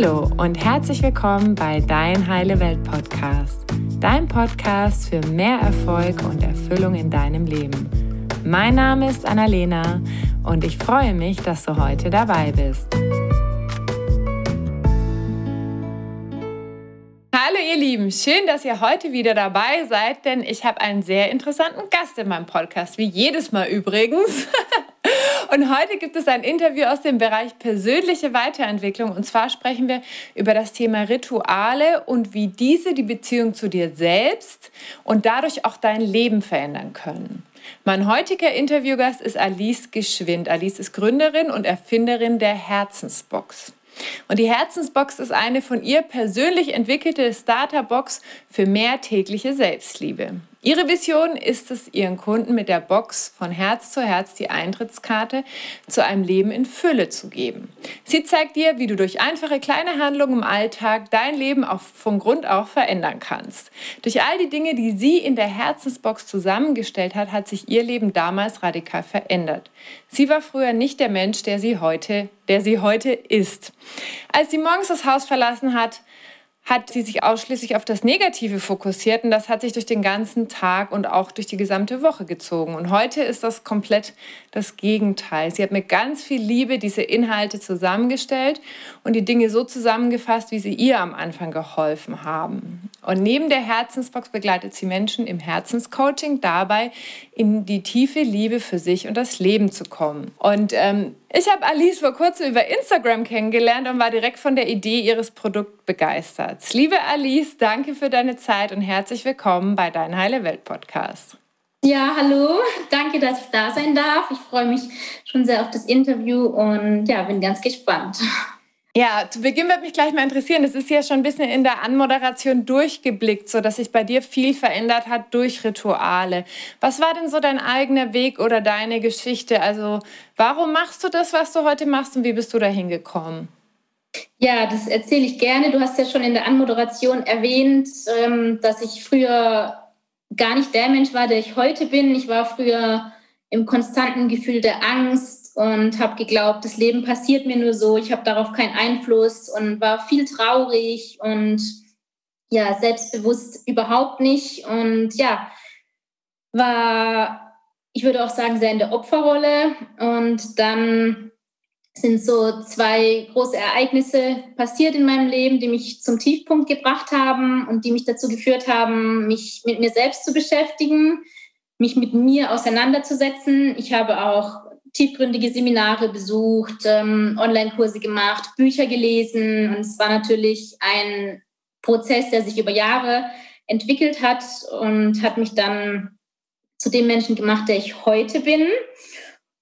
Hallo und herzlich willkommen bei Dein Heile Welt Podcast, dein Podcast für mehr Erfolg und Erfüllung in deinem Leben. Mein Name ist Annalena und ich freue mich, dass du heute dabei bist. Hallo ihr Lieben, schön, dass ihr heute wieder dabei seid, denn ich habe einen sehr interessanten Gast in meinem Podcast, wie jedes Mal übrigens. Und heute gibt es ein Interview aus dem Bereich persönliche Weiterentwicklung. Und zwar sprechen wir über das Thema Rituale und wie diese die Beziehung zu dir selbst und dadurch auch dein Leben verändern können. Mein heutiger Interviewgast ist Alice Geschwind. Alice ist Gründerin und Erfinderin der Herzensbox. Und die Herzensbox ist eine von ihr persönlich entwickelte Starterbox für mehr tägliche Selbstliebe. Ihre Vision ist es, ihren Kunden mit der Box von Herz zu Herz die Eintrittskarte zu einem Leben in Fülle zu geben. Sie zeigt dir, wie du durch einfache kleine Handlungen im Alltag dein Leben auch von Grund auf verändern kannst. Durch all die Dinge, die sie in der Herzensbox zusammengestellt hat, hat sich ihr Leben damals radikal verändert. Sie war früher nicht der Mensch, der sie heute, der sie heute ist. Als sie morgens das Haus verlassen hat, hat sie sich ausschließlich auf das Negative fokussiert und das hat sich durch den ganzen Tag und auch durch die gesamte Woche gezogen. Und heute ist das komplett das Gegenteil. Sie hat mit ganz viel Liebe diese Inhalte zusammengestellt und die Dinge so zusammengefasst, wie sie ihr am Anfang geholfen haben. Und neben der Herzensbox begleitet sie Menschen im Herzenscoaching dabei, in die tiefe Liebe für sich und das Leben zu kommen. Und ähm, ich habe Alice vor kurzem über Instagram kennengelernt und war direkt von der Idee ihres Produkts begeistert. Liebe Alice, danke für deine Zeit und herzlich willkommen bei Dein Heile Welt Podcast. Ja, hallo, danke, dass ich da sein darf. Ich freue mich schon sehr auf das Interview und ja, bin ganz gespannt. Ja, zu Beginn würde mich gleich mal interessieren, es ist ja schon ein bisschen in der Anmoderation durchgeblickt, so dass sich bei dir viel verändert hat durch Rituale. Was war denn so dein eigener Weg oder deine Geschichte? Also, warum machst du das, was du heute machst und wie bist du dahin gekommen? Ja, das erzähle ich gerne. Du hast ja schon in der Anmoderation erwähnt, ähm, dass ich früher gar nicht der Mensch war, der ich heute bin. Ich war früher im konstanten Gefühl der Angst, und habe geglaubt, das Leben passiert mir nur so, ich habe darauf keinen Einfluss und war viel traurig und ja, selbstbewusst überhaupt nicht. Und ja, war, ich würde auch sagen, sehr in der Opferrolle. Und dann sind so zwei große Ereignisse passiert in meinem Leben, die mich zum Tiefpunkt gebracht haben und die mich dazu geführt haben, mich mit mir selbst zu beschäftigen, mich mit mir auseinanderzusetzen. Ich habe auch tiefgründige Seminare besucht, ähm, Online-Kurse gemacht, Bücher gelesen. Und es war natürlich ein Prozess, der sich über Jahre entwickelt hat und hat mich dann zu dem Menschen gemacht, der ich heute bin.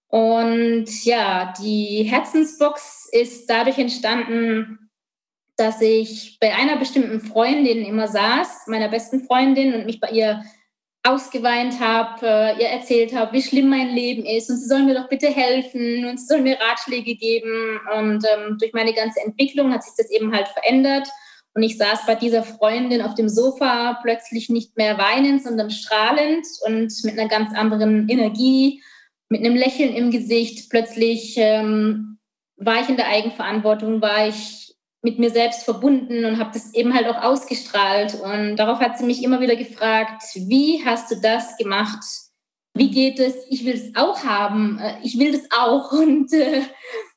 Und ja, die Herzensbox ist dadurch entstanden, dass ich bei einer bestimmten Freundin immer saß, meiner besten Freundin, und mich bei ihr ausgeweint habe, äh, ihr erzählt habe, wie schlimm mein Leben ist und sie sollen mir doch bitte helfen und sie sollen mir Ratschläge geben. Und ähm, durch meine ganze Entwicklung hat sich das eben halt verändert. Und ich saß bei dieser Freundin auf dem Sofa plötzlich nicht mehr weinend, sondern strahlend und mit einer ganz anderen Energie, mit einem Lächeln im Gesicht. Plötzlich ähm, war ich in der Eigenverantwortung, war ich mit mir selbst verbunden und habe das eben halt auch ausgestrahlt. Und darauf hat sie mich immer wieder gefragt, wie hast du das gemacht? Wie geht es? Ich will es auch haben. Äh, ich will das auch. Und äh,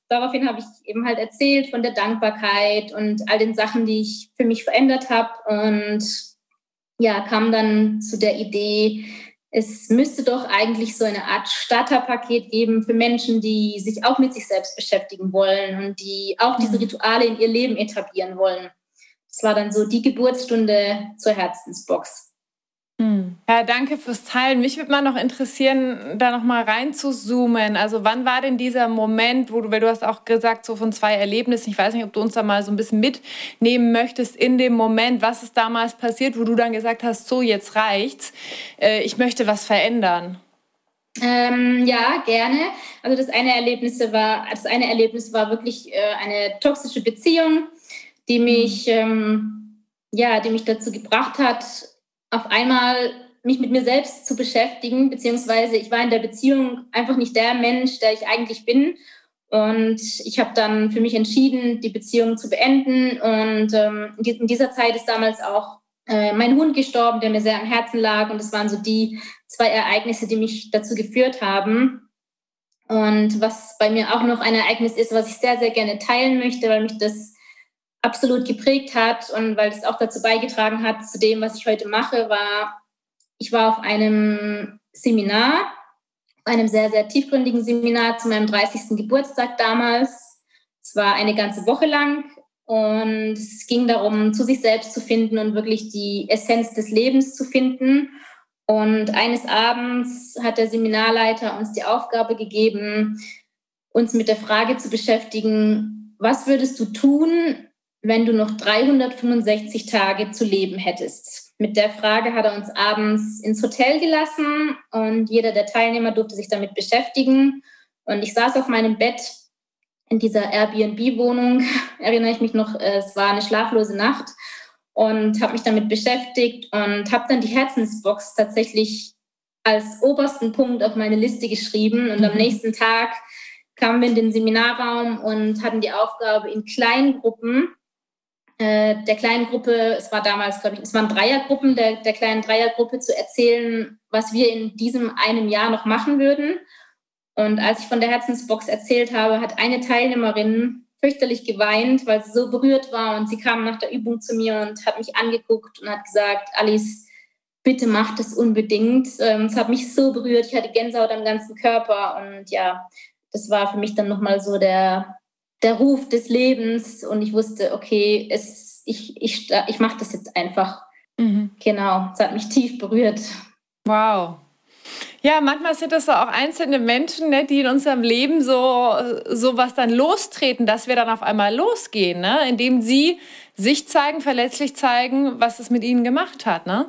daraufhin habe ich eben halt erzählt von der Dankbarkeit und all den Sachen, die ich für mich verändert habe. Und ja, kam dann zu der Idee, es müsste doch eigentlich so eine Art Starterpaket geben für Menschen, die sich auch mit sich selbst beschäftigen wollen und die auch diese mhm. Rituale in ihr Leben etablieren wollen. Das war dann so die Geburtsstunde zur Herzensbox. Hm. Ja, danke fürs Teilen. Mich würde mal noch interessieren, da noch mal rein zu zoomen. Also wann war denn dieser Moment, wo du, weil du hast auch gesagt, so von zwei Erlebnissen, ich weiß nicht, ob du uns da mal so ein bisschen mitnehmen möchtest in dem Moment, was ist damals passiert, wo du dann gesagt hast, so jetzt reicht's, äh, ich möchte was verändern. Ähm, ja, gerne. Also das eine Erlebnis war, das eine Erlebnis war wirklich äh, eine toxische Beziehung, die mich, hm. ähm, ja, die mich dazu gebracht hat, auf einmal mich mit mir selbst zu beschäftigen, beziehungsweise ich war in der Beziehung einfach nicht der Mensch, der ich eigentlich bin. Und ich habe dann für mich entschieden, die Beziehung zu beenden. Und ähm, in dieser Zeit ist damals auch äh, mein Hund gestorben, der mir sehr am Herzen lag. Und das waren so die zwei Ereignisse, die mich dazu geführt haben. Und was bei mir auch noch ein Ereignis ist, was ich sehr, sehr gerne teilen möchte, weil mich das absolut geprägt hat und weil es auch dazu beigetragen hat zu dem, was ich heute mache, war, ich war auf einem Seminar einem sehr, sehr tiefgründigen Seminar zu meinem 30. Geburtstag damals. Es war eine ganze Woche lang und es ging darum, zu sich selbst zu finden und wirklich die Essenz des Lebens zu finden. Und eines Abends hat der Seminarleiter uns die Aufgabe gegeben, uns mit der Frage zu beschäftigen, was würdest du tun, wenn du noch 365 Tage zu leben hättest? Mit der Frage hat er uns abends ins Hotel gelassen und jeder der Teilnehmer durfte sich damit beschäftigen. Und ich saß auf meinem Bett in dieser Airbnb-Wohnung, erinnere ich mich noch, es war eine schlaflose Nacht und habe mich damit beschäftigt und habe dann die Herzensbox tatsächlich als obersten Punkt auf meine Liste geschrieben. Und am mhm. nächsten Tag kamen wir in den Seminarraum und hatten die Aufgabe, in kleinen Gruppen äh, der kleinen Gruppe, es war damals, glaube ich, es waren Dreiergruppen, der, der kleinen Dreiergruppe zu erzählen, was wir in diesem einem Jahr noch machen würden. Und als ich von der Herzensbox erzählt habe, hat eine Teilnehmerin fürchterlich geweint, weil sie so berührt war und sie kam nach der Übung zu mir und hat mich angeguckt und hat gesagt, Alice, bitte mach das unbedingt. Ähm, es hat mich so berührt, ich hatte Gänsehaut am ganzen Körper und ja, das war für mich dann nochmal so der, der Ruf des Lebens und ich wusste, okay, es, ich, ich, ich mache das jetzt einfach. Mhm. Genau, es hat mich tief berührt. Wow. Ja, manchmal sind das auch einzelne Menschen, ne, die in unserem Leben so, so was dann lostreten, dass wir dann auf einmal losgehen, ne? indem sie sich zeigen, verletzlich zeigen, was es mit ihnen gemacht hat. Ne?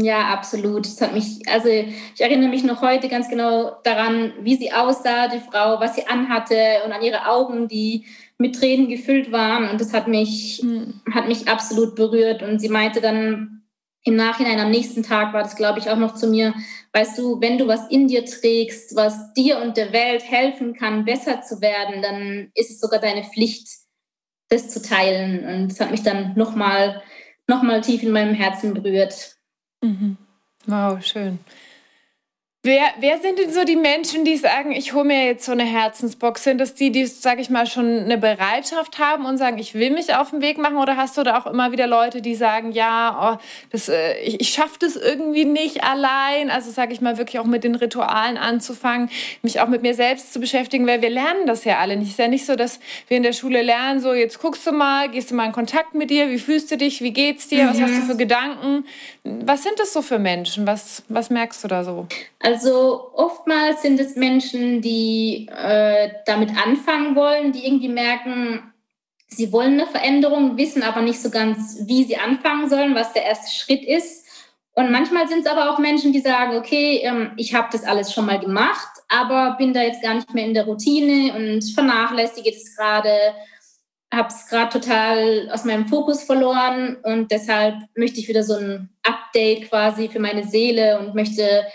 Ja, absolut. Das hat mich, also ich erinnere mich noch heute ganz genau daran, wie sie aussah, die Frau, was sie anhatte und an ihre Augen, die mit Tränen gefüllt waren. Und das hat mich, mhm. hat mich absolut berührt. Und sie meinte dann im Nachhinein, am nächsten Tag war das, glaube ich, auch noch zu mir, weißt du, wenn du was in dir trägst, was dir und der Welt helfen kann, besser zu werden, dann ist es sogar deine Pflicht, das zu teilen. Und das hat mich dann nochmal noch mal tief in meinem Herzen berührt. Mhm. Wow, schön. Wer, wer sind denn so die Menschen, die sagen, ich hole mir jetzt so eine Herzensbox? Sind das die, die, sage ich mal, schon eine Bereitschaft haben und sagen, ich will mich auf den Weg machen? Oder hast du da auch immer wieder Leute, die sagen, ja, oh, das, äh, ich, ich schaffe das irgendwie nicht allein? Also sage ich mal, wirklich auch mit den Ritualen anzufangen, mich auch mit mir selbst zu beschäftigen, weil wir lernen das ja alle nicht. Es ist ja nicht so, dass wir in der Schule lernen, so jetzt guckst du mal, gehst du mal in Kontakt mit dir, wie fühlst du dich, wie geht's dir, was hast du für Gedanken? Was sind das so für Menschen? Was, was merkst du da so? Also oftmals sind es Menschen, die äh, damit anfangen wollen, die irgendwie merken, sie wollen eine Veränderung, wissen aber nicht so ganz, wie sie anfangen sollen, was der erste Schritt ist. Und manchmal sind es aber auch Menschen, die sagen, okay, ähm, ich habe das alles schon mal gemacht, aber bin da jetzt gar nicht mehr in der Routine und vernachlässige das gerade, habe es gerade total aus meinem Fokus verloren und deshalb möchte ich wieder so ein Update quasi für meine Seele und möchte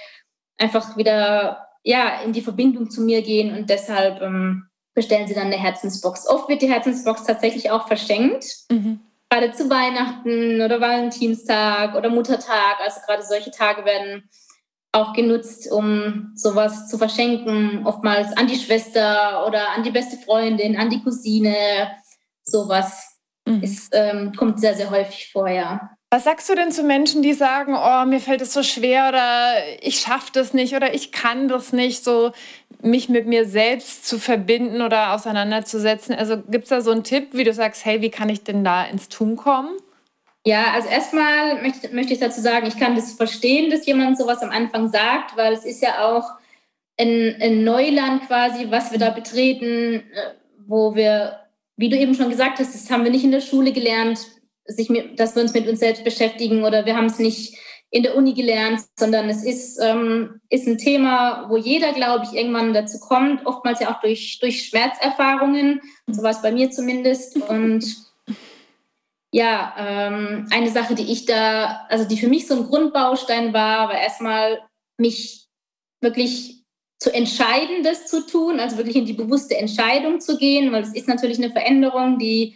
einfach wieder ja, in die Verbindung zu mir gehen und deshalb ähm, bestellen sie dann eine Herzensbox. Oft wird die Herzensbox tatsächlich auch verschenkt. Mhm. Gerade zu Weihnachten oder Valentinstag oder Muttertag. Also gerade solche Tage werden auch genutzt, um sowas zu verschenken. Oftmals an die Schwester oder an die beste Freundin, an die Cousine. Sowas mhm. ist, ähm, kommt sehr, sehr häufig vor, ja. Was sagst du denn zu Menschen, die sagen, oh, mir fällt es so schwer oder ich schaffe das nicht oder ich kann das nicht, so mich mit mir selbst zu verbinden oder auseinanderzusetzen? Also gibt es da so einen Tipp, wie du sagst, hey, wie kann ich denn da ins Tun kommen? Ja, also erstmal möchte, möchte ich dazu sagen, ich kann das verstehen, dass jemand sowas am Anfang sagt, weil es ist ja auch ein, ein Neuland quasi, was wir da betreten, äh, wo wir, wie du eben schon gesagt hast, das haben wir nicht in der Schule gelernt sich mit, dass wir uns mit uns selbst beschäftigen oder wir haben es nicht in der Uni gelernt, sondern es ist, ähm, ist ein Thema, wo jeder, glaube ich, irgendwann dazu kommt, oftmals ja auch durch, durch Schmerzerfahrungen, so war es bei mir zumindest. Und ja, ähm, eine Sache, die ich da, also die für mich so ein Grundbaustein war, war erstmal mich wirklich zu entscheiden, das zu tun, also wirklich in die bewusste Entscheidung zu gehen, weil es ist natürlich eine Veränderung, die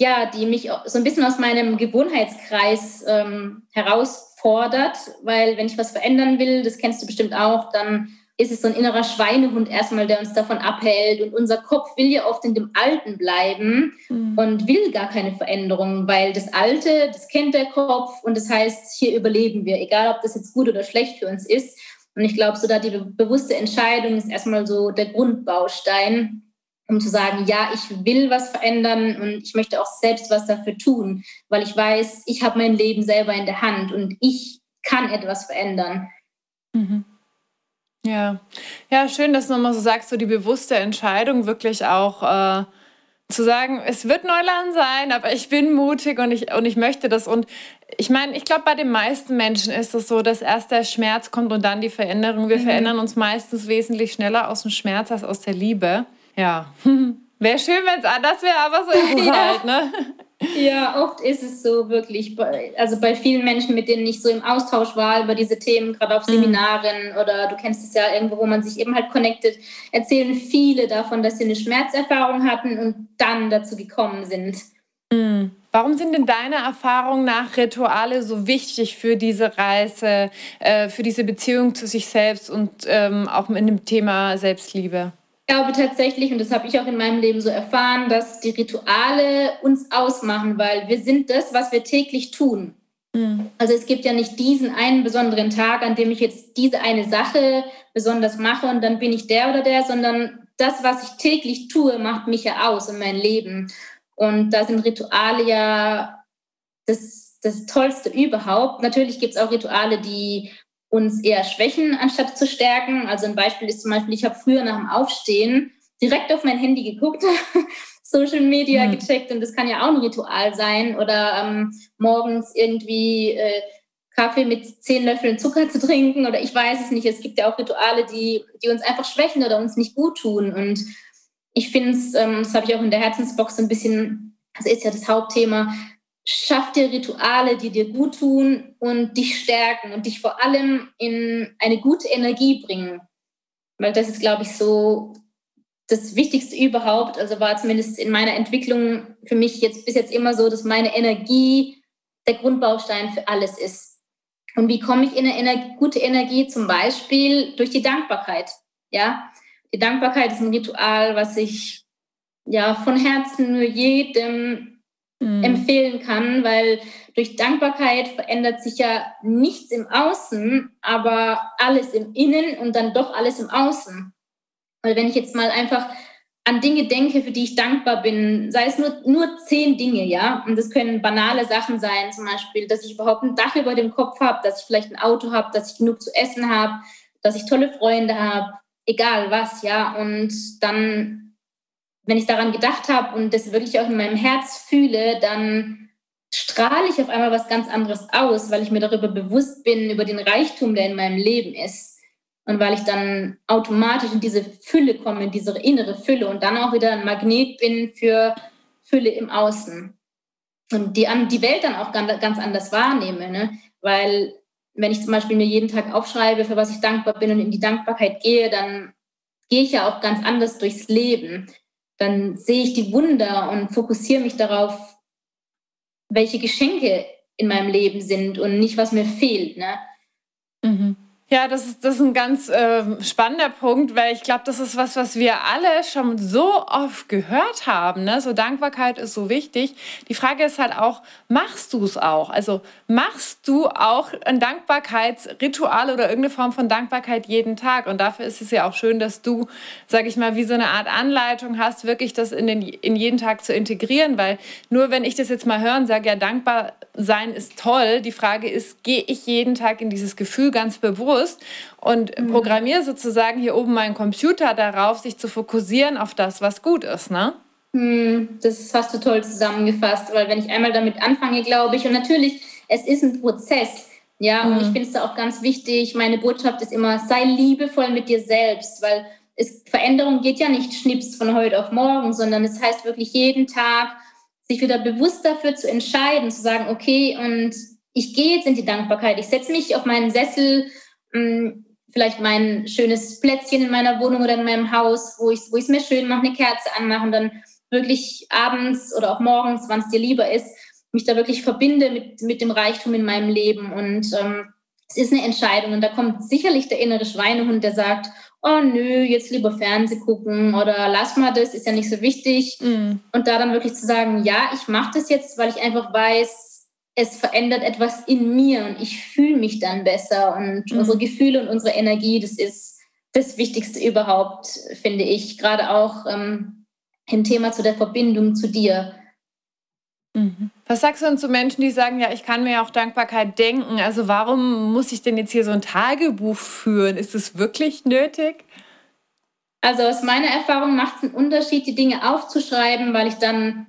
ja, die mich so ein bisschen aus meinem Gewohnheitskreis ähm, herausfordert, weil wenn ich was verändern will, das kennst du bestimmt auch, dann ist es so ein innerer Schweinehund erstmal, der uns davon abhält. Und unser Kopf will ja oft in dem Alten bleiben mhm. und will gar keine Veränderung, weil das Alte, das kennt der Kopf und das heißt, hier überleben wir, egal ob das jetzt gut oder schlecht für uns ist. Und ich glaube, so da die bewusste Entscheidung ist erstmal so der Grundbaustein, um zu sagen, ja, ich will was verändern und ich möchte auch selbst was dafür tun, weil ich weiß, ich habe mein Leben selber in der Hand und ich kann etwas verändern. Mhm. Ja, ja, schön, dass du nochmal so sagst, so die bewusste Entscheidung wirklich auch äh, zu sagen, es wird Neuland sein, aber ich bin mutig und ich, und ich möchte das. Und ich meine, ich glaube, bei den meisten Menschen ist es so, dass erst der Schmerz kommt und dann die Veränderung. Wir mhm. verändern uns meistens wesentlich schneller aus dem Schmerz als aus der Liebe. Ja. Wäre schön, wenn es anders wäre, aber so ist es ja. halt, ne? Ja, oft ist es so wirklich. Also bei vielen Menschen, mit denen ich so im Austausch war über diese Themen, gerade auf mhm. Seminaren mm. oder du kennst es ja irgendwo, wo man sich eben halt connectet, erzählen viele davon, dass sie eine Schmerzerfahrung hatten und dann dazu gekommen sind. Mm. Warum sind denn deiner Erfahrung nach Rituale so wichtig für diese Reise, äh, für diese Beziehung zu sich selbst und ähm, auch mit dem Thema Selbstliebe? Glaube tatsächlich, und das habe ich auch in meinem Leben so erfahren, dass die Rituale uns ausmachen, weil wir sind das, was wir täglich tun. Mhm. Also es gibt ja nicht diesen einen besonderen Tag, an dem ich jetzt diese eine Sache besonders mache und dann bin ich der oder der, sondern das, was ich täglich tue, macht mich ja aus und mein Leben. Und da sind Rituale ja das, das Tollste überhaupt. Natürlich gibt es auch Rituale, die uns eher schwächen, anstatt zu stärken. Also ein Beispiel ist zum Beispiel, ich habe früher nach dem Aufstehen direkt auf mein Handy geguckt, Social Media mhm. gecheckt und das kann ja auch ein Ritual sein. Oder ähm, morgens irgendwie äh, Kaffee mit zehn Löffeln Zucker zu trinken oder ich weiß es nicht. Es gibt ja auch Rituale, die, die uns einfach schwächen oder uns nicht gut tun. Und ich finde es, ähm, das habe ich auch in der Herzensbox so ein bisschen, das ist ja das Hauptthema, Schaff dir Rituale, die dir gut tun und dich stärken und dich vor allem in eine gute Energie bringen. Weil das ist, glaube ich, so das Wichtigste überhaupt. Also war zumindest in meiner Entwicklung für mich jetzt bis jetzt immer so, dass meine Energie der Grundbaustein für alles ist. Und wie komme ich in eine Ener gute Energie? Zum Beispiel durch die Dankbarkeit. Ja, die Dankbarkeit ist ein Ritual, was ich ja von Herzen nur jedem mhm. empfehlen kann, weil durch Dankbarkeit verändert sich ja nichts im Außen, aber alles im Innen und dann doch alles im Außen. Weil wenn ich jetzt mal einfach an Dinge denke, für die ich dankbar bin, sei es nur, nur zehn Dinge, ja, und das können banale Sachen sein, zum Beispiel, dass ich überhaupt ein Dach über dem Kopf habe, dass ich vielleicht ein Auto habe, dass ich genug zu essen habe, dass ich tolle Freunde habe, egal was, ja, und dann wenn ich daran gedacht habe und das wirklich auch in meinem Herz fühle, dann strahle ich auf einmal was ganz anderes aus, weil ich mir darüber bewusst bin, über den Reichtum, der in meinem Leben ist. Und weil ich dann automatisch in diese Fülle komme, in diese innere Fülle und dann auch wieder ein Magnet bin für Fülle im Außen. Und die, die Welt dann auch ganz, anders wahrnehme. Ne? Weil wenn ich zum Beispiel mir jeden Tag aufschreibe, für was ich dankbar bin und in die Dankbarkeit gehe, dann gehe ich ja auch ganz anders durchs Leben dann sehe ich die Wunder und fokussiere mich darauf, welche Geschenke in meinem Leben sind und nicht, was mir fehlt. Ne? Mhm. Ja, das ist, das ist ein ganz äh, spannender Punkt, weil ich glaube, das ist was, was wir alle schon so oft gehört haben. Ne? So Dankbarkeit ist so wichtig. Die Frage ist halt auch, machst du es auch? Also machst du auch ein Dankbarkeitsritual oder irgendeine Form von Dankbarkeit jeden Tag? Und dafür ist es ja auch schön, dass du, sag ich mal, wie so eine Art Anleitung hast, wirklich das in, den, in jeden Tag zu integrieren. Weil nur wenn ich das jetzt mal höre und sage, ja, dankbar sein ist toll, die Frage ist, gehe ich jeden Tag in dieses Gefühl ganz bewusst? Bewusst und mhm. programmiere sozusagen hier oben meinen Computer darauf, sich zu fokussieren auf das, was gut ist, ne? Mhm, das hast du toll zusammengefasst, weil wenn ich einmal damit anfange, glaube ich, und natürlich, es ist ein Prozess, ja, mhm. und ich finde es da auch ganz wichtig, meine Botschaft ist immer, sei liebevoll mit dir selbst, weil es, Veränderung geht ja nicht schnips von heute auf morgen, sondern es heißt wirklich jeden Tag, sich wieder bewusst dafür zu entscheiden, zu sagen, okay, und ich gehe jetzt in die Dankbarkeit, ich setze mich auf meinen Sessel Mm, vielleicht mein schönes Plätzchen in meiner Wohnung oder in meinem Haus, wo ich wo es mir schön mache, eine Kerze anmache und dann wirklich abends oder auch morgens, wann es dir lieber ist, mich da wirklich verbinde mit, mit dem Reichtum in meinem Leben. Und ähm, es ist eine Entscheidung. Und da kommt sicherlich der innere Schweinehund, der sagt, oh nö, jetzt lieber Fernseh gucken oder lass mal das, ist ja nicht so wichtig. Mm. Und da dann wirklich zu sagen, ja, ich mache das jetzt, weil ich einfach weiß, es verändert etwas in mir und ich fühle mich dann besser. Und mhm. unsere Gefühle und unsere Energie, das ist das Wichtigste überhaupt, finde ich. Gerade auch ähm, im Thema zu der Verbindung zu dir. Mhm. Was sagst du denn zu Menschen, die sagen, ja, ich kann mir auch Dankbarkeit denken? Also warum muss ich denn jetzt hier so ein Tagebuch führen? Ist es wirklich nötig? Also aus meiner Erfahrung macht es einen Unterschied, die Dinge aufzuschreiben, weil ich dann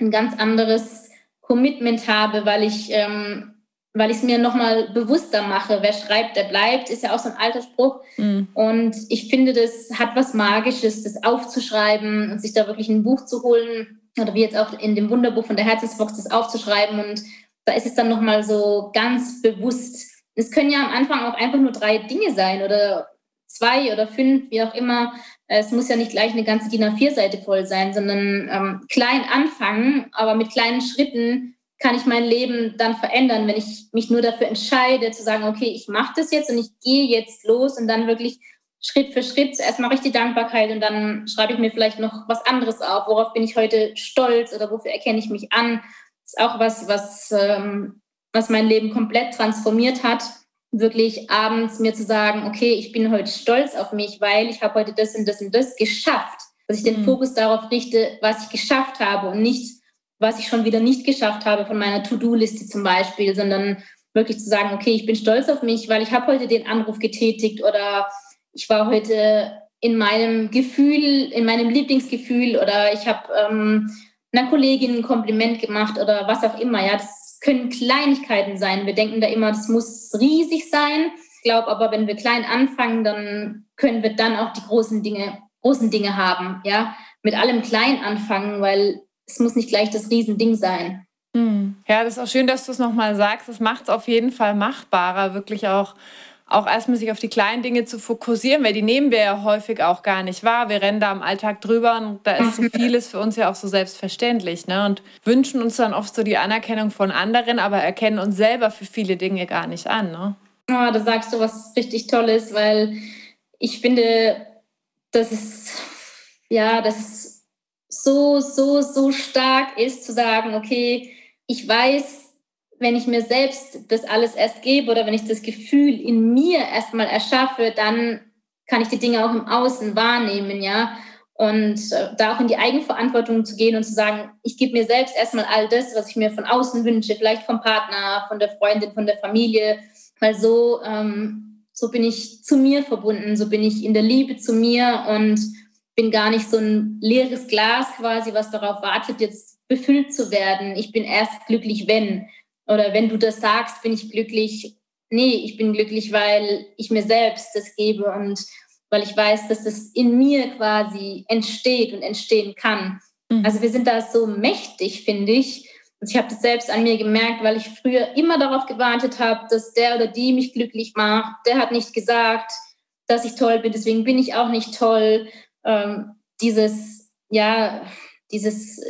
ein ganz anderes Commitment habe, weil ich ähm, weil ich es mir nochmal bewusster mache. Wer schreibt, der bleibt, ist ja auch so ein alter Spruch. Mhm. Und ich finde, das hat was Magisches, das aufzuschreiben und sich da wirklich ein Buch zu holen oder wie jetzt auch in dem Wunderbuch von der Herzensbox das aufzuschreiben. Und da ist es dann nochmal so ganz bewusst. Es können ja am Anfang auch einfach nur drei Dinge sein oder zwei oder fünf, wie auch immer. Es muss ja nicht gleich eine ganze DIN A4-Seite voll sein, sondern ähm, klein anfangen, aber mit kleinen Schritten kann ich mein Leben dann verändern, wenn ich mich nur dafür entscheide, zu sagen, okay, ich mache das jetzt und ich gehe jetzt los und dann wirklich Schritt für Schritt. Zuerst mache ich die Dankbarkeit und dann schreibe ich mir vielleicht noch was anderes auf. Worauf bin ich heute stolz oder wofür erkenne ich mich an? Das ist auch was, was, ähm, was mein Leben komplett transformiert hat wirklich abends mir zu sagen, okay, ich bin heute stolz auf mich, weil ich habe heute das und das und das geschafft. Dass ich den mhm. Fokus darauf richte, was ich geschafft habe und nicht, was ich schon wieder nicht geschafft habe von meiner To-Do-Liste zum Beispiel, sondern wirklich zu sagen, okay, ich bin stolz auf mich, weil ich habe heute den Anruf getätigt oder ich war heute in meinem Gefühl, in meinem Lieblingsgefühl oder ich habe ähm, einer Kollegin ein Kompliment gemacht oder was auch immer. Ja, das können Kleinigkeiten sein. Wir denken da immer, das muss riesig sein. Ich glaube aber, wenn wir klein anfangen, dann können wir dann auch die großen Dinge, großen Dinge haben. Ja, mit allem klein anfangen, weil es muss nicht gleich das Riesending sein. Hm. Ja, das ist auch schön, dass du es nochmal sagst. Es macht es auf jeden Fall machbarer, wirklich auch auch erstmal sich auf die kleinen Dinge zu fokussieren, weil die nehmen wir ja häufig auch gar nicht wahr. Wir rennen da am Alltag drüber und da ist so vieles für uns ja auch so selbstverständlich. Ne? Und wünschen uns dann oft so die Anerkennung von anderen, aber erkennen uns selber für viele Dinge gar nicht an. Ne? Oh, da sagst du was richtig Tolles, weil ich finde, dass es, ja, dass es so, so, so stark ist zu sagen, okay, ich weiß, wenn ich mir selbst das alles erst gebe oder wenn ich das Gefühl in mir erstmal erschaffe, dann kann ich die Dinge auch im Außen wahrnehmen, ja. Und äh, da auch in die Eigenverantwortung zu gehen und zu sagen, ich gebe mir selbst erstmal all das, was ich mir von außen wünsche, vielleicht vom Partner, von der Freundin, von der Familie, weil so, ähm, so bin ich zu mir verbunden, so bin ich in der Liebe zu mir und bin gar nicht so ein leeres Glas quasi, was darauf wartet, jetzt befüllt zu werden. Ich bin erst glücklich, wenn. Oder wenn du das sagst, bin ich glücklich. Nee, ich bin glücklich, weil ich mir selbst das gebe und weil ich weiß, dass das in mir quasi entsteht und entstehen kann. Mhm. Also wir sind da so mächtig, finde ich. Und ich habe das selbst an mir gemerkt, weil ich früher immer darauf gewartet habe, dass der oder die mich glücklich macht. Der hat nicht gesagt, dass ich toll bin, deswegen bin ich auch nicht toll. Ähm, dieses, ja, dieses,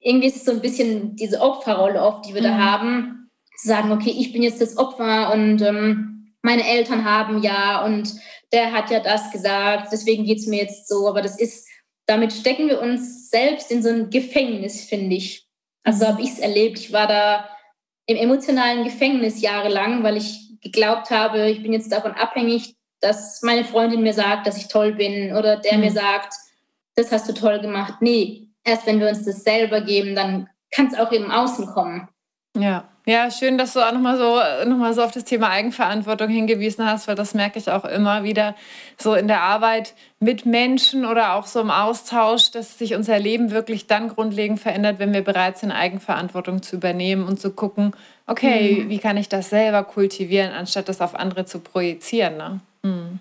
irgendwie ist es so ein bisschen diese Opferrolle oft, die wir mhm. da haben zu sagen, okay, ich bin jetzt das Opfer und ähm, meine Eltern haben ja und der hat ja das gesagt, deswegen geht es mir jetzt so. Aber das ist, damit stecken wir uns selbst in so ein Gefängnis, finde ich. Also habe ich es erlebt. Ich war da im emotionalen Gefängnis jahrelang, weil ich geglaubt habe, ich bin jetzt davon abhängig, dass meine Freundin mir sagt, dass ich toll bin oder der mhm. mir sagt, das hast du toll gemacht. Nee, erst wenn wir uns das selber geben, dann kann es auch im Außen kommen. Ja. Ja, schön, dass du auch nochmal so, noch mal so auf das Thema Eigenverantwortung hingewiesen hast, weil das merke ich auch immer wieder so in der Arbeit mit Menschen oder auch so im Austausch, dass sich unser Leben wirklich dann grundlegend verändert, wenn wir bereit sind, Eigenverantwortung zu übernehmen und zu gucken, okay, mhm. wie kann ich das selber kultivieren, anstatt das auf andere zu projizieren. Ne? Mhm.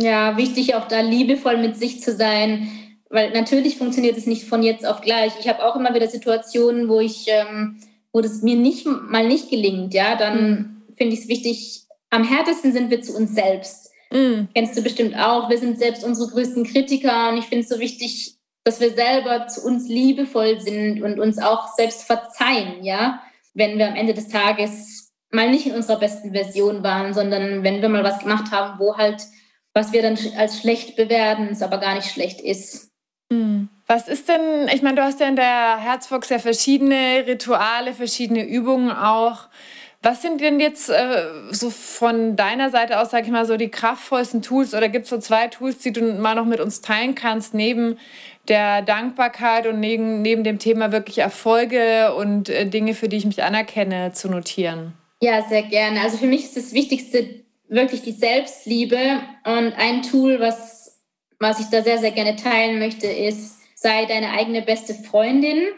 Ja, wichtig auch da liebevoll mit sich zu sein, weil natürlich funktioniert es nicht von jetzt auf gleich. Ich habe auch immer wieder Situationen, wo ich... Ähm, wo das mir nicht mal nicht gelingt, ja, dann mhm. finde ich es wichtig, am härtesten sind wir zu uns selbst. Mm. Kennst du bestimmt auch. Wir sind selbst unsere größten Kritiker und ich finde es so wichtig, dass wir selber zu uns liebevoll sind und uns auch selbst verzeihen, ja, wenn wir am Ende des Tages mal nicht in unserer besten Version waren, sondern wenn wir mal was gemacht haben, wo halt, was wir dann als schlecht bewerten, es aber gar nicht schlecht ist. Mm. Was ist denn, ich meine, du hast ja in der Herzbox ja verschiedene Rituale, verschiedene Übungen auch. Was sind denn jetzt äh, so von deiner Seite aus, sag ich mal, so die kraftvollsten Tools oder gibt es so zwei Tools, die du mal noch mit uns teilen kannst, neben der Dankbarkeit und neben, neben dem Thema wirklich Erfolge und äh, Dinge, für die ich mich anerkenne, zu notieren? Ja, sehr gerne. Also für mich ist das Wichtigste wirklich die Selbstliebe und ein Tool, was, was ich da sehr, sehr gerne teilen möchte, ist, sei deine eigene beste Freundin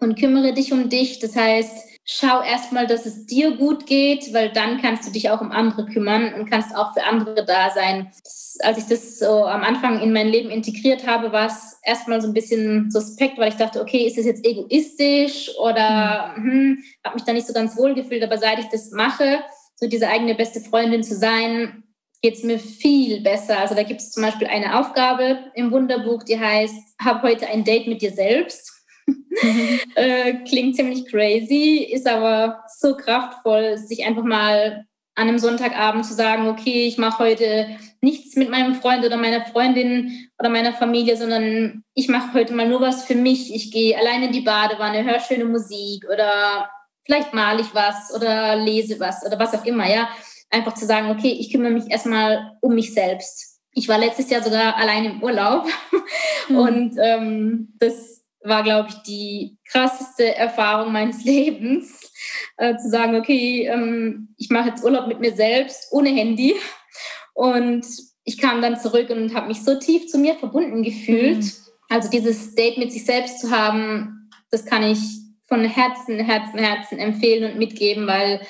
und kümmere dich um dich. Das heißt, schau erstmal, dass es dir gut geht, weil dann kannst du dich auch um andere kümmern und kannst auch für andere da sein. Das, als ich das so am Anfang in mein Leben integriert habe, war es erstmal so ein bisschen suspekt, weil ich dachte, okay, ist das jetzt egoistisch oder hm, hm habe mich da nicht so ganz wohl gefühlt. Aber seit ich das mache, so diese eigene beste Freundin zu sein, geht es mir viel besser. Also da gibt es zum Beispiel eine Aufgabe im Wunderbuch, die heißt, hab heute ein Date mit dir selbst. äh, klingt ziemlich crazy, ist aber so kraftvoll, sich einfach mal an einem Sonntagabend zu sagen, okay, ich mache heute nichts mit meinem Freund oder meiner Freundin oder meiner Familie, sondern ich mache heute mal nur was für mich. Ich gehe allein in die Badewanne, höre schöne Musik oder vielleicht male ich was oder lese was oder was auch immer, ja. Einfach zu sagen, okay, ich kümmere mich erstmal um mich selbst. Ich war letztes Jahr sogar allein im Urlaub mhm. und ähm, das war, glaube ich, die krasseste Erfahrung meines Lebens, äh, zu sagen, okay, ähm, ich mache jetzt Urlaub mit mir selbst, ohne Handy. Und ich kam dann zurück und habe mich so tief zu mir verbunden gefühlt. Mhm. Also dieses Date mit sich selbst zu haben, das kann ich von Herzen, Herzen, Herzen empfehlen und mitgeben, weil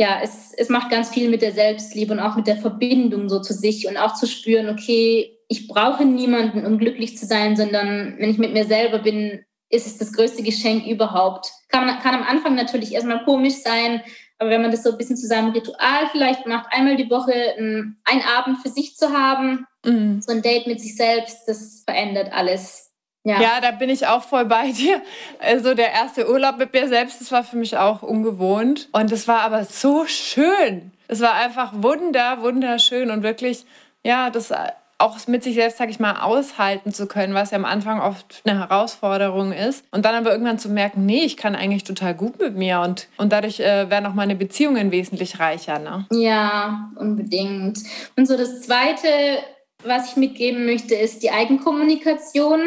ja, es, es macht ganz viel mit der Selbstliebe und auch mit der Verbindung so zu sich und auch zu spüren, okay, ich brauche niemanden, um glücklich zu sein, sondern wenn ich mit mir selber bin, ist es das größte Geschenk überhaupt. Kann, kann am Anfang natürlich erstmal komisch sein, aber wenn man das so ein bisschen zu seinem Ritual vielleicht macht, einmal die Woche einen Abend für sich zu haben, mhm. so ein Date mit sich selbst, das verändert alles. Ja. ja, da bin ich auch voll bei dir. Also der erste Urlaub mit mir selbst, das war für mich auch ungewohnt. Und es war aber so schön. Es war einfach wunder, wunderschön und wirklich, ja, das auch mit sich selbst, sag ich mal, aushalten zu können, was ja am Anfang oft eine Herausforderung ist. Und dann aber irgendwann zu merken, nee, ich kann eigentlich total gut mit mir und, und dadurch äh, werden auch meine Beziehungen wesentlich reicher. Ne? Ja, unbedingt. Und so das Zweite, was ich mitgeben möchte, ist die Eigenkommunikation.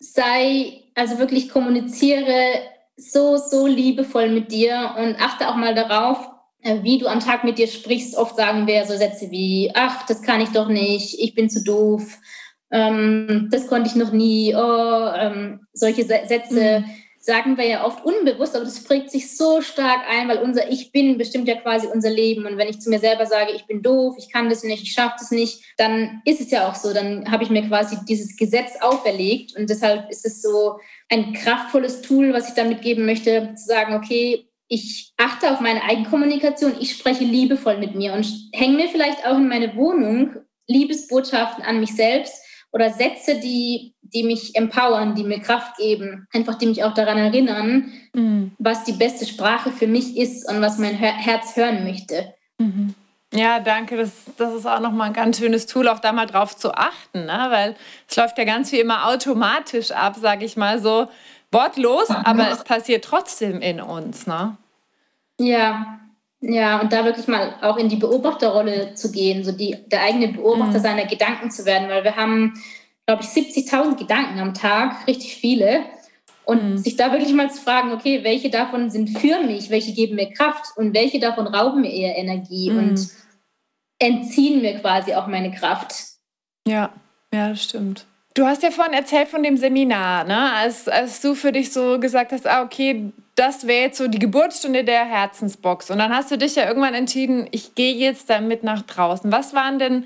Sei, also wirklich kommuniziere so, so liebevoll mit dir und achte auch mal darauf, äh, wie du am Tag mit dir sprichst. Oft sagen wir so Sätze wie, ach, das kann ich doch nicht, ich bin zu doof, ähm, das konnte ich noch nie. Oh, ähm, solche Sätze mhm. Sagen wir ja oft unbewusst, aber das prägt sich so stark ein, weil unser Ich bin bestimmt ja quasi unser Leben. Und wenn ich zu mir selber sage, ich bin doof, ich kann das nicht, ich schaffe das nicht, dann ist es ja auch so. Dann habe ich mir quasi dieses Gesetz auferlegt. Und deshalb ist es so ein kraftvolles Tool, was ich damit geben möchte, zu sagen, okay, ich achte auf meine Eigenkommunikation, ich spreche liebevoll mit mir und hänge mir vielleicht auch in meine Wohnung Liebesbotschaften an mich selbst oder Sätze, die, die mich empowern, die mir Kraft geben, einfach die mich auch daran erinnern, mhm. was die beste Sprache für mich ist und was mein Herz hören möchte. Mhm. Ja, danke. Das, das ist auch nochmal ein ganz schönes Tool, auch da mal drauf zu achten, ne? weil es läuft ja ganz wie immer automatisch ab, sage ich mal so wortlos, aber es passiert trotzdem in uns, ne? Ja, ja, und da wirklich mal auch in die Beobachterrolle zu gehen, so die, der eigene Beobachter mhm. seiner Gedanken zu werden, weil wir haben, glaube ich, 70.000 Gedanken am Tag, richtig viele. Und mhm. sich da wirklich mal zu fragen, okay, welche davon sind für mich, welche geben mir Kraft und welche davon rauben mir eher Energie mhm. und entziehen mir quasi auch meine Kraft. Ja, ja, das stimmt. Du hast ja vorhin erzählt von dem Seminar, ne? als, als du für dich so gesagt hast, ah, okay, das wäre jetzt so die Geburtsstunde der Herzensbox. Und dann hast du dich ja irgendwann entschieden, ich gehe jetzt damit nach draußen. Was waren denn,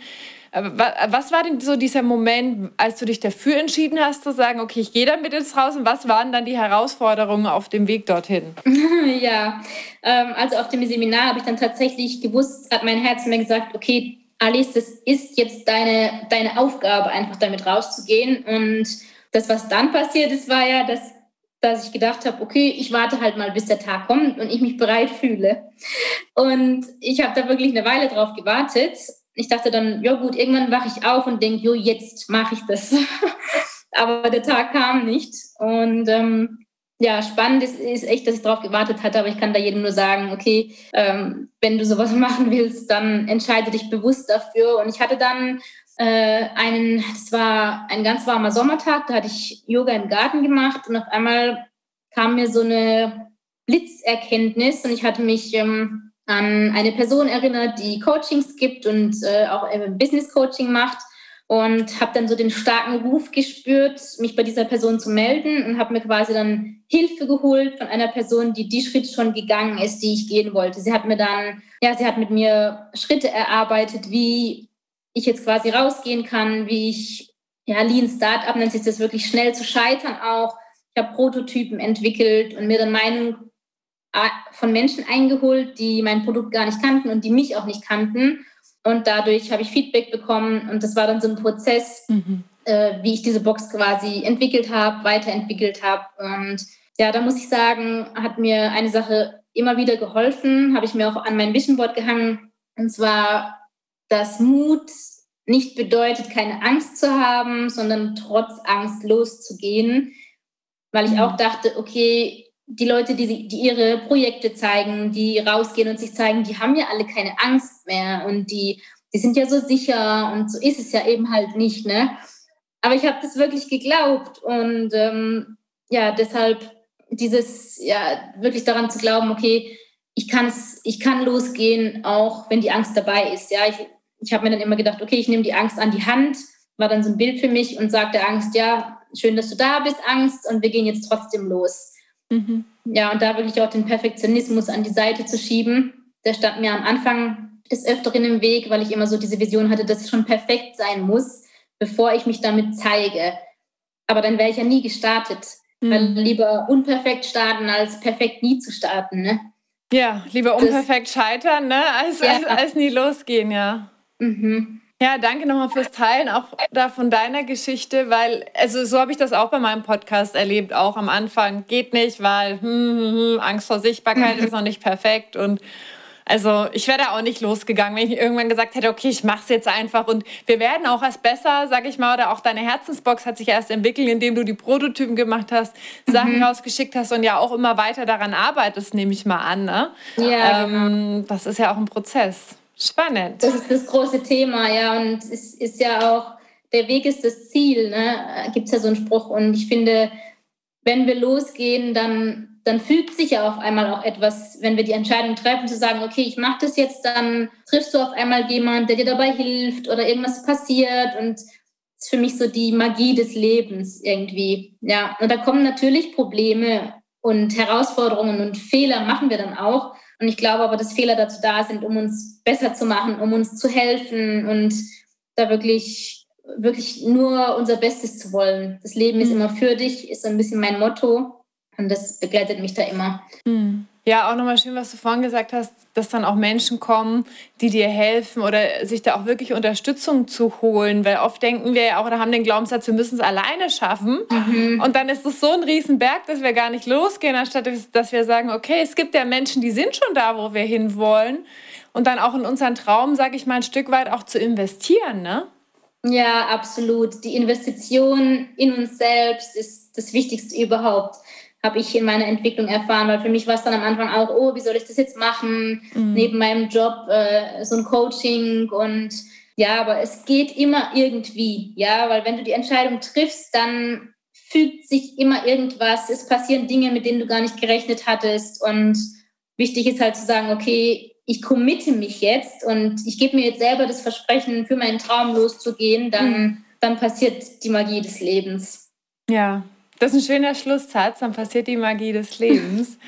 was war denn so dieser Moment, als du dich dafür entschieden hast, zu sagen, okay, ich gehe damit ins Raus und was waren dann die Herausforderungen auf dem Weg dorthin? ja, ähm, also auf dem Seminar habe ich dann tatsächlich gewusst, hat mein Herz mir gesagt, okay, Alice, das ist jetzt deine, deine Aufgabe, einfach damit rauszugehen. Und das, was dann passiert ist, war ja, dass, dass ich gedacht habe, okay, ich warte halt mal, bis der Tag kommt und ich mich bereit fühle. Und ich habe da wirklich eine Weile drauf gewartet. Ich dachte dann, ja gut, irgendwann wache ich auf und denke, jo, jetzt mache ich das. Aber der Tag kam nicht. Und ähm, ja, spannend ist, ist echt, dass ich darauf gewartet hatte, aber ich kann da jedem nur sagen, okay, ähm, wenn du sowas machen willst, dann entscheide dich bewusst dafür. Und ich hatte dann äh, einen, das war ein ganz warmer Sommertag, da hatte ich Yoga im Garten gemacht und auf einmal kam mir so eine Blitzerkenntnis und ich hatte mich ähm, an eine Person erinnert, die Coachings gibt und äh, auch Business Coaching macht und habe dann so den starken Ruf gespürt, mich bei dieser Person zu melden und habe mir quasi dann Hilfe geholt von einer Person, die die Schritte schon gegangen ist, die ich gehen wollte. Sie hat mir dann, ja, sie hat mit mir Schritte erarbeitet, wie ich jetzt quasi rausgehen kann, wie ich, ja, Lean Startup nennt sich das wirklich schnell zu scheitern auch. Ich habe Prototypen entwickelt und mir dann Meinung äh, von Menschen eingeholt, die mein Produkt gar nicht kannten und die mich auch nicht kannten und dadurch habe ich Feedback bekommen und das war dann so ein Prozess, mhm. äh, wie ich diese Box quasi entwickelt habe, weiterentwickelt habe. Und ja, da muss ich sagen, hat mir eine Sache immer wieder geholfen, habe ich mir auch an mein Vision Board gehangen. Und zwar, dass Mut nicht bedeutet, keine Angst zu haben, sondern trotz Angst loszugehen. Weil ich mhm. auch dachte, okay, die Leute, die, die ihre Projekte zeigen, die rausgehen und sich zeigen, die haben ja alle keine Angst mehr und die, die sind ja so sicher und so ist es ja eben halt nicht. Ne? Aber ich habe das wirklich geglaubt und ähm, ja, deshalb dieses, ja, wirklich daran zu glauben, okay, ich, kann's, ich kann losgehen, auch wenn die Angst dabei ist. Ja, ich, ich habe mir dann immer gedacht, okay, ich nehme die Angst an die Hand, war dann so ein Bild für mich und sagte Angst, ja, schön, dass du da bist, Angst, und wir gehen jetzt trotzdem los. Mhm. Ja, und da wirklich auch den Perfektionismus an die Seite zu schieben, der stand mir am Anfang des Öfteren im Weg, weil ich immer so diese Vision hatte, dass es schon perfekt sein muss, bevor ich mich damit zeige. Aber dann wäre ich ja nie gestartet. Mhm. Weil lieber unperfekt starten, als perfekt nie zu starten. Ne? Ja, lieber unperfekt das, scheitern, ne? als, ja. als, als nie losgehen, ja. Mhm. Ja, danke nochmal fürs Teilen, auch da von deiner Geschichte, weil, also so habe ich das auch bei meinem Podcast erlebt, auch am Anfang geht nicht, weil hm, hm, hm, Angst vor Sichtbarkeit ist noch nicht perfekt und also ich wäre da auch nicht losgegangen, wenn ich irgendwann gesagt hätte, okay, ich mache es jetzt einfach und wir werden auch erst besser, sag ich mal, oder auch deine Herzensbox hat sich erst entwickelt, indem du die Prototypen gemacht hast, Sachen mhm. rausgeschickt hast und ja auch immer weiter daran arbeitest, nehme ich mal an. Ne? Ja, ähm, genau. Das ist ja auch ein Prozess. Spannend. Das ist das große Thema, ja. Und es ist ja auch, der Weg ist das Ziel, ne? Gibt es ja so einen Spruch. Und ich finde, wenn wir losgehen, dann, dann fügt sich ja auf einmal auch etwas, wenn wir die Entscheidung treffen, zu sagen, okay, ich mache das jetzt, dann triffst du auf einmal jemanden, der dir dabei hilft oder irgendwas passiert. Und ist für mich so die Magie des Lebens irgendwie. Ja, und da kommen natürlich Probleme und Herausforderungen und Fehler machen wir dann auch. Und ich glaube aber, dass Fehler dazu da sind, um uns besser zu machen, um uns zu helfen und da wirklich, wirklich nur unser Bestes zu wollen. Das Leben ist mhm. immer für dich, ist so ein bisschen mein Motto und das begleitet mich da immer. Mhm. Ja, auch nochmal schön, was du vorhin gesagt hast, dass dann auch Menschen kommen, die dir helfen oder sich da auch wirklich Unterstützung zu holen. Weil oft denken wir ja auch oder haben den Glaubenssatz, wir müssen es alleine schaffen. Mhm. Und dann ist es so ein Riesenberg, dass wir gar nicht losgehen, anstatt dass wir sagen, okay, es gibt ja Menschen, die sind schon da, wo wir hinwollen. Und dann auch in unseren Traum, sage ich mal, ein Stück weit auch zu investieren, ne? Ja, absolut. Die Investition in uns selbst ist das Wichtigste überhaupt habe ich in meiner Entwicklung erfahren, weil für mich war es dann am Anfang auch, oh, wie soll ich das jetzt machen, mhm. neben meinem Job äh, so ein Coaching und ja, aber es geht immer irgendwie, ja, weil wenn du die Entscheidung triffst, dann fügt sich immer irgendwas, es passieren Dinge, mit denen du gar nicht gerechnet hattest und wichtig ist halt zu sagen, okay, ich committe mich jetzt und ich gebe mir jetzt selber das Versprechen, für meinen Traum loszugehen, dann, mhm. dann passiert die Magie des Lebens. Ja, das ist ein schöner Schlusssatz, dann passiert die Magie des Lebens.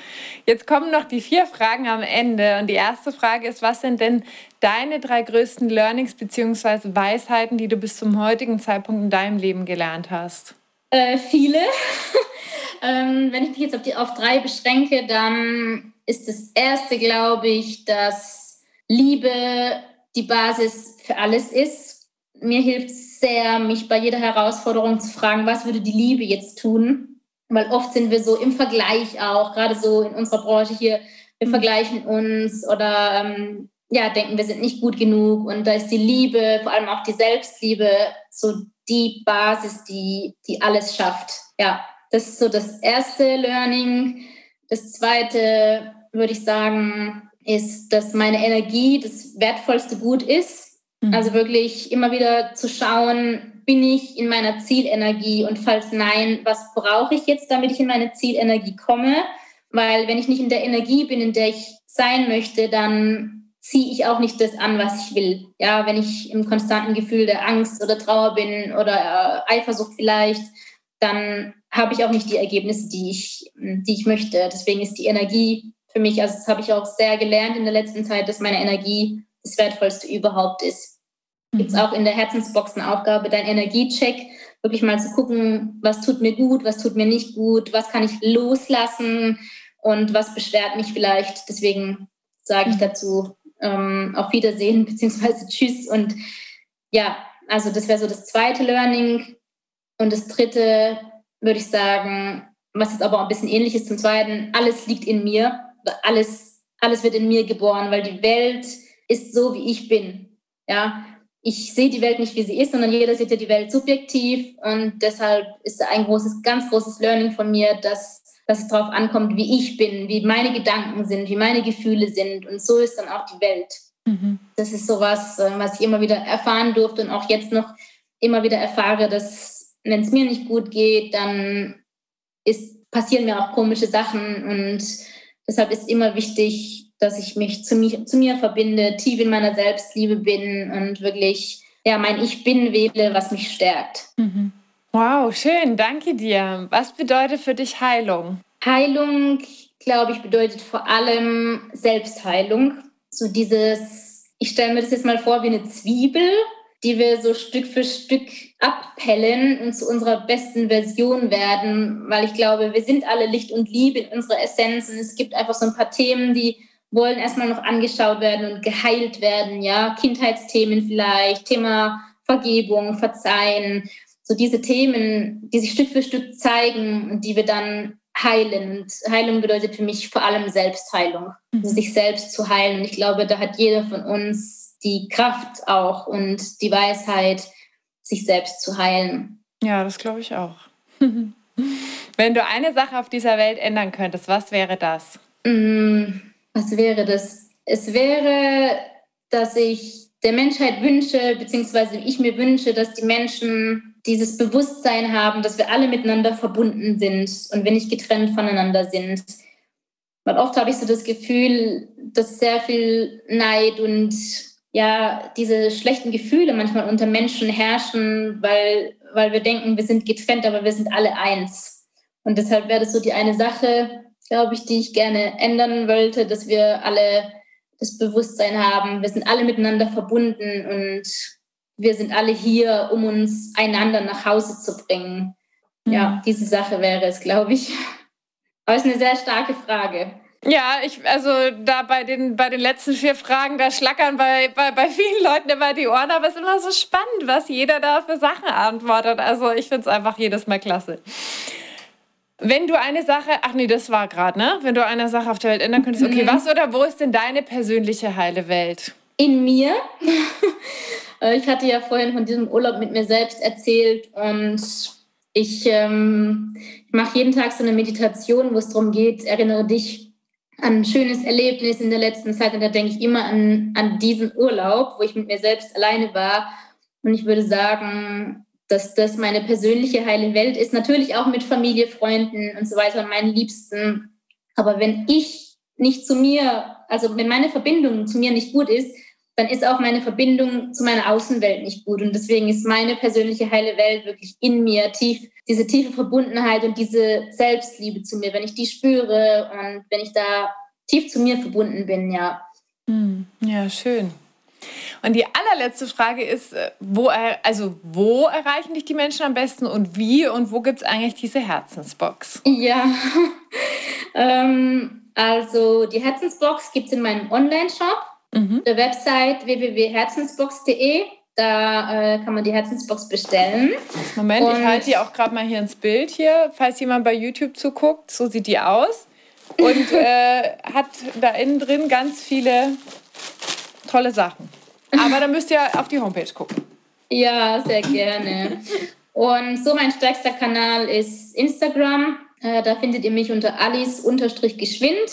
Jetzt kommen noch die vier Fragen am Ende. Und die erste Frage ist, was sind denn deine drei größten Learnings bzw. Weisheiten, die du bis zum heutigen Zeitpunkt in deinem Leben gelernt hast? Äh, viele. ähm, wenn ich mich jetzt auf, die, auf drei beschränke, dann ist das erste, glaube ich, dass Liebe die Basis für alles ist. Mir hilft es sehr, mich bei jeder Herausforderung zu fragen, was würde die Liebe jetzt tun? Weil oft sind wir so im Vergleich auch, gerade so in unserer Branche hier, wir vergleichen uns oder ähm, ja, denken, wir sind nicht gut genug. Und da ist die Liebe, vor allem auch die Selbstliebe, so die Basis, die, die alles schafft. Ja, das ist so das erste Learning. Das zweite, würde ich sagen, ist, dass meine Energie das wertvollste Gut ist. Mhm. Also wirklich immer wieder zu schauen, bin ich in meiner Zielenergie und falls nein, was brauche ich jetzt, damit ich in meine Zielenergie komme? Weil wenn ich nicht in der Energie bin, in der ich sein möchte, dann ziehe ich auch nicht das an, was ich will. Ja, wenn ich im konstanten Gefühl der Angst oder Trauer bin oder äh, Eifersucht vielleicht, dann habe ich auch nicht die Ergebnisse, die ich, die ich möchte. Deswegen ist die Energie für mich, also das habe ich auch sehr gelernt in der letzten Zeit, dass meine Energie das Wertvollste überhaupt ist. Mhm. Gibt es auch in der Herzensbox eine Aufgabe, dein Energiecheck, wirklich mal zu gucken, was tut mir gut, was tut mir nicht gut, was kann ich loslassen und was beschwert mich vielleicht. Deswegen sage ich mhm. dazu ähm, auf Wiedersehen beziehungsweise Tschüss. Und ja, also das wäre so das zweite Learning. Und das dritte würde ich sagen, was jetzt aber auch ein bisschen ähnlich ist zum zweiten, alles liegt in mir alles, alles wird in mir geboren, weil die Welt ist so, wie ich bin. Ja, ich sehe die Welt nicht, wie sie ist, sondern jeder sieht ja die Welt subjektiv und deshalb ist ein großes, ganz großes Learning von mir, dass, dass es darauf ankommt, wie ich bin, wie meine Gedanken sind, wie meine Gefühle sind und so ist dann auch die Welt. Mhm. Das ist sowas, äh, was ich immer wieder erfahren durfte und auch jetzt noch immer wieder erfahre, dass wenn es mir nicht gut geht, dann ist, passieren mir auch komische Sachen und Deshalb ist immer wichtig, dass ich mich zu mir, zu mir verbinde, tief in meiner Selbstliebe bin und wirklich ja, mein Ich bin wähle, was mich stärkt. Mhm. Wow, schön, danke dir. Was bedeutet für dich Heilung? Heilung, glaube ich, bedeutet vor allem Selbstheilung. So dieses, ich stelle mir das jetzt mal vor wie eine Zwiebel, die wir so Stück für Stück abpellen und zu unserer besten Version werden, weil ich glaube, wir sind alle Licht und Liebe in unserer Essenz und es gibt einfach so ein paar Themen, die wollen erstmal noch angeschaut werden und geheilt werden, ja, Kindheitsthemen vielleicht, Thema Vergebung, Verzeihen, so diese Themen, die sich Stück für Stück zeigen und die wir dann heilen. Und Heilung bedeutet für mich vor allem Selbstheilung, mhm. sich selbst zu heilen. Und ich glaube, da hat jeder von uns die Kraft auch und die Weisheit, sich selbst zu heilen. Ja, das glaube ich auch. Wenn du eine Sache auf dieser Welt ändern könntest, was wäre das? Mm, was wäre das? Es wäre, dass ich der Menschheit wünsche, beziehungsweise ich mir wünsche, dass die Menschen dieses Bewusstsein haben, dass wir alle miteinander verbunden sind und wir nicht getrennt voneinander sind. Weil oft habe ich so das Gefühl, dass sehr viel Neid und ja diese schlechten Gefühle manchmal unter Menschen herrschen, weil, weil wir denken, wir sind getrennt, aber wir sind alle eins. Und deshalb wäre das so die eine Sache, glaube ich, die ich gerne ändern wollte, dass wir alle das Bewusstsein haben, wir sind alle miteinander verbunden und wir sind alle hier, um uns einander nach Hause zu bringen. Mhm. Ja, diese Sache wäre es, glaube ich. Aber es ist eine sehr starke Frage. Ja, ich, also da bei den, bei den letzten vier Fragen, da schlackern bei, bei, bei vielen Leuten immer die Ohren, aber es ist immer so spannend, was jeder da für Sachen antwortet. Also ich finde es einfach jedes Mal klasse. Wenn du eine Sache, ach nee, das war gerade, ne? Wenn du eine Sache auf der Welt ändern könntest, okay, mhm. was oder wo ist denn deine persönliche heile Welt? In mir. Äh, ich hatte ja vorhin von diesem Urlaub mit mir selbst erzählt und ich, ähm, ich mache jeden Tag so eine Meditation, wo es darum geht, erinnere dich ein schönes Erlebnis in der letzten Zeit und da denke ich immer an, an diesen Urlaub, wo ich mit mir selbst alleine war. Und ich würde sagen, dass das meine persönliche heile Welt ist. Natürlich auch mit Familie, Freunden und so weiter und meinen Liebsten. Aber wenn ich nicht zu mir, also wenn meine Verbindung zu mir nicht gut ist, dann ist auch meine Verbindung zu meiner Außenwelt nicht gut. Und deswegen ist meine persönliche heile Welt wirklich in mir tief, diese tiefe Verbundenheit und diese Selbstliebe zu mir, wenn ich die spüre und wenn ich da tief zu mir verbunden bin, ja. Hm, ja, schön. Und die allerletzte Frage ist, äh, wo, also wo erreichen dich die Menschen am besten und wie und wo gibt es eigentlich diese Herzensbox? Ja, ähm, also die Herzensbox gibt es in meinem Online-Shop mhm. der Website www.herzensbox.de. Da äh, kann man die Herzensbox bestellen. Moment, Und ich halte die auch gerade mal hier ins Bild hier, falls jemand bei YouTube zuguckt. So sieht die aus. Und äh, hat da innen drin ganz viele tolle Sachen. Aber da müsst ihr auf die Homepage gucken. Ja, sehr gerne. Und so mein stärkster Kanal ist Instagram. Äh, da findet ihr mich unter alice-geschwind.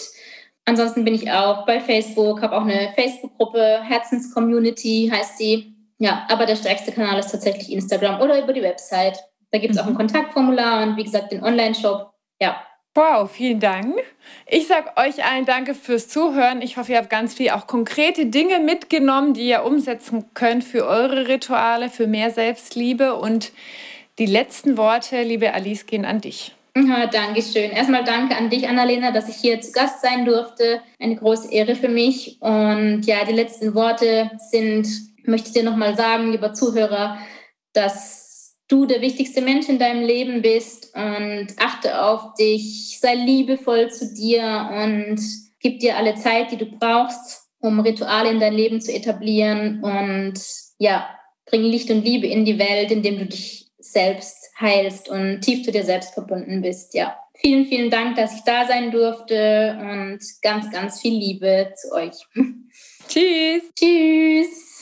Ansonsten bin ich auch bei Facebook, habe auch eine Facebook-Gruppe, Herzens-Community heißt die. Ja, aber der stärkste Kanal ist tatsächlich Instagram oder über die Website. Da gibt es auch ein mhm. Kontaktformular und wie gesagt den Online-Shop. Ja, Wow, vielen Dank. Ich sage euch allen Danke fürs Zuhören. Ich hoffe, ihr habt ganz viel auch konkrete Dinge mitgenommen, die ihr umsetzen könnt für eure Rituale, für mehr Selbstliebe. Und die letzten Worte, liebe Alice, gehen an dich. Ja, Dankeschön. Erstmal danke an dich, Annalena, dass ich hier zu Gast sein durfte. Eine große Ehre für mich. Und ja, die letzten Worte sind, möchte ich dir nochmal sagen, lieber Zuhörer, dass du der wichtigste Mensch in deinem Leben bist und achte auf dich, sei liebevoll zu dir und gib dir alle Zeit, die du brauchst, um Rituale in dein Leben zu etablieren und ja, bring Licht und Liebe in die Welt, indem du dich selbst heilst und tief zu dir selbst verbunden bist. Ja, vielen, vielen Dank, dass ich da sein durfte und ganz, ganz viel Liebe zu euch. Tschüss. Tschüss.